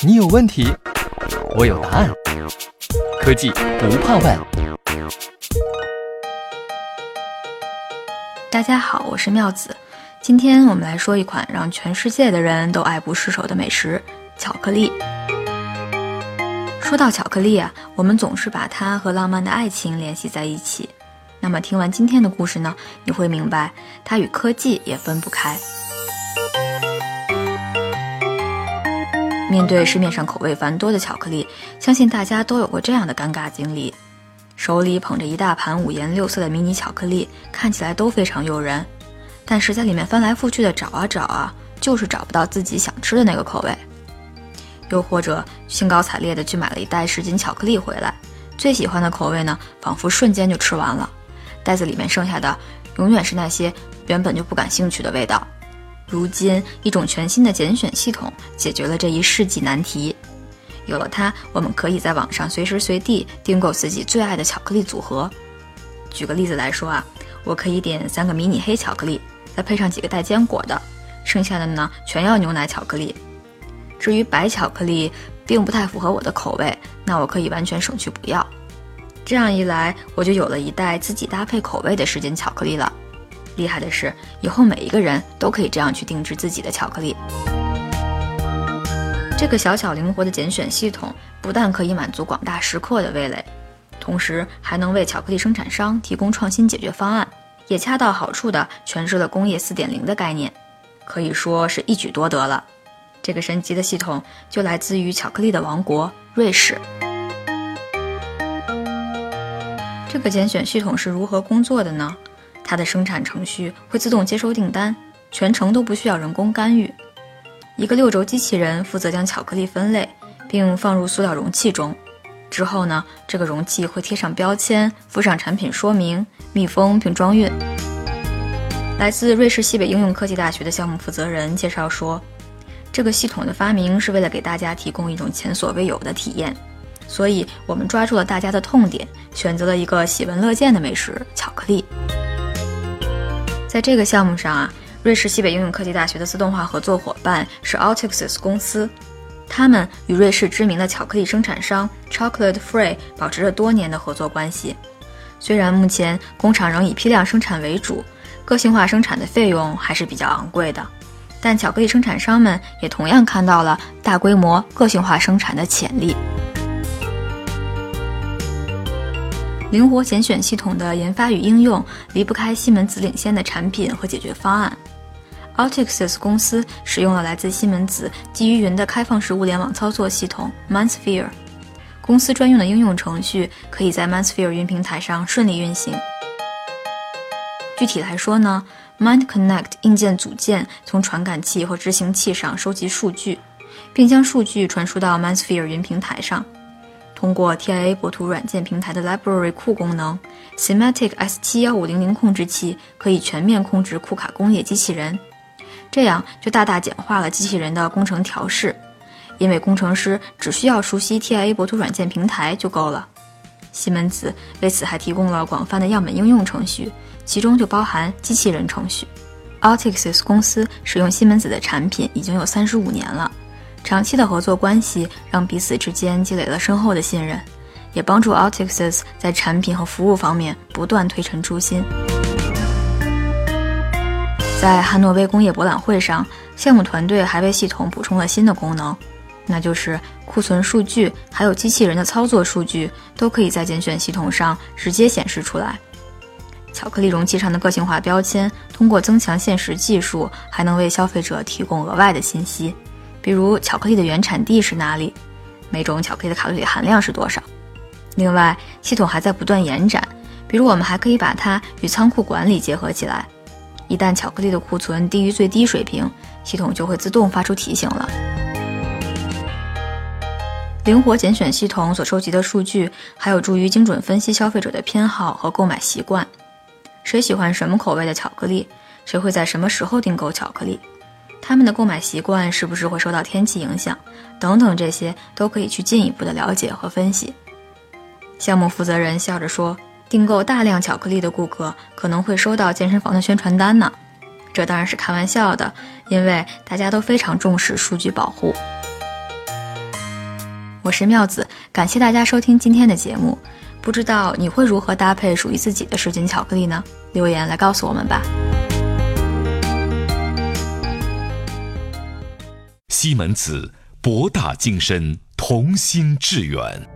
你有问题，我有答案。科技不怕问。大家好，我是妙子。今天我们来说一款让全世界的人都爱不释手的美食——巧克力。说到巧克力啊，我们总是把它和浪漫的爱情联系在一起。那么听完今天的故事呢，你会明白它与科技也分不开。面对市面上口味繁多的巧克力，相信大家都有过这样的尴尬经历：手里捧着一大盘五颜六色的迷你巧克力，看起来都非常诱人，但是在里面翻来覆去的找啊找啊，就是找不到自己想吃的那个口味。又或者兴高采烈地去买了一袋十斤巧克力回来，最喜欢的口味呢，仿佛瞬间就吃完了。袋子里面剩下的，永远是那些原本就不感兴趣的味道。如今，一种全新的拣选系统解决了这一世纪难题。有了它，我们可以在网上随时随地订购自己最爱的巧克力组合。举个例子来说啊，我可以点三个迷你黑巧克力，再配上几个带坚果的，剩下的呢全要牛奶巧克力。至于白巧克力，并不太符合我的口味，那我可以完全省去不要。这样一来，我就有了一袋自己搭配口味的时间巧克力了。厉害的是，以后每一个人都可以这样去定制自己的巧克力。这个小巧灵活的拣选系统，不但可以满足广大食客的味蕾，同时还能为巧克力生产商提供创新解决方案，也恰到好处地诠释了工业4.0的概念，可以说是一举多得了。这个神奇的系统就来自于巧克力的王国——瑞士。这个拣选系统是如何工作的呢？它的生产程序会自动接收订单，全程都不需要人工干预。一个六轴机器人负责将巧克力分类，并放入塑料容器中。之后呢，这个容器会贴上标签，附上产品说明，密封并装运。来自瑞士西北应用科技大学的项目负责人介绍说，这个系统的发明是为了给大家提供一种前所未有的体验。所以，我们抓住了大家的痛点，选择了一个喜闻乐见的美食——巧克力。在这个项目上啊，瑞士西北应用科技大学的自动化合作伙伴是 Altixis 公司，他们与瑞士知名的巧克力生产商 Chocolate Free 保持着多年的合作关系。虽然目前工厂仍以批量生产为主，个性化生产的费用还是比较昂贵的，但巧克力生产商们也同样看到了大规模个性化生产的潜力。灵活拣选系统的研发与应用离不开西门子领先的产品和解决方案。Altixis 公司使用了来自西门子基于云的开放式物联网操作系统 MindSphere，公司专用的应用程序可以在 MindSphere 云平台上顺利运行。具体来说呢，MindConnect 硬件组件从传感器和执行器上收集数据，并将数据传输到 MindSphere 云平台上。通过 TIA 博图软件平台的 Library 库功能，Semantic S71500 控制器可以全面控制库卡工业机器人，这样就大大简化了机器人的工程调试，因为工程师只需要熟悉 TIA 博图软件平台就够了。西门子为此还提供了广泛的样本应用程序，其中就包含机器人程序。Altixis 公司使用西门子的产品已经有三十五年了。长期的合作关系让彼此之间积累了深厚的信任，也帮助 Altixis 在产品和服务方面不断推陈出新。在汉诺威工业博览会上，项目团队还为系统补充了新的功能，那就是库存数据还有机器人的操作数据都可以在拣选系统上直接显示出来。巧克力容器上的个性化标签，通过增强现实技术，还能为消费者提供额外的信息。比如巧克力的原产地是哪里，每种巧克力的卡路里含量是多少。另外，系统还在不断延展，比如我们还可以把它与仓库管理结合起来。一旦巧克力的库存低于最低水平，系统就会自动发出提醒了。灵活拣选系统所收集的数据，还有助于精准分析消费者的偏好和购买习惯。谁喜欢什么口味的巧克力？谁会在什么时候订购巧克力？他们的购买习惯是不是会受到天气影响？等等，这些都可以去进一步的了解和分析。项目负责人笑着说：“订购大量巧克力的顾客可能会收到健身房的宣传单呢。”这当然是开玩笑的，因为大家都非常重视数据保护。我是妙子，感谢大家收听今天的节目。不知道你会如何搭配属于自己的什锦巧克力呢？留言来告诉我们吧。西门子，博大精深，同心致远。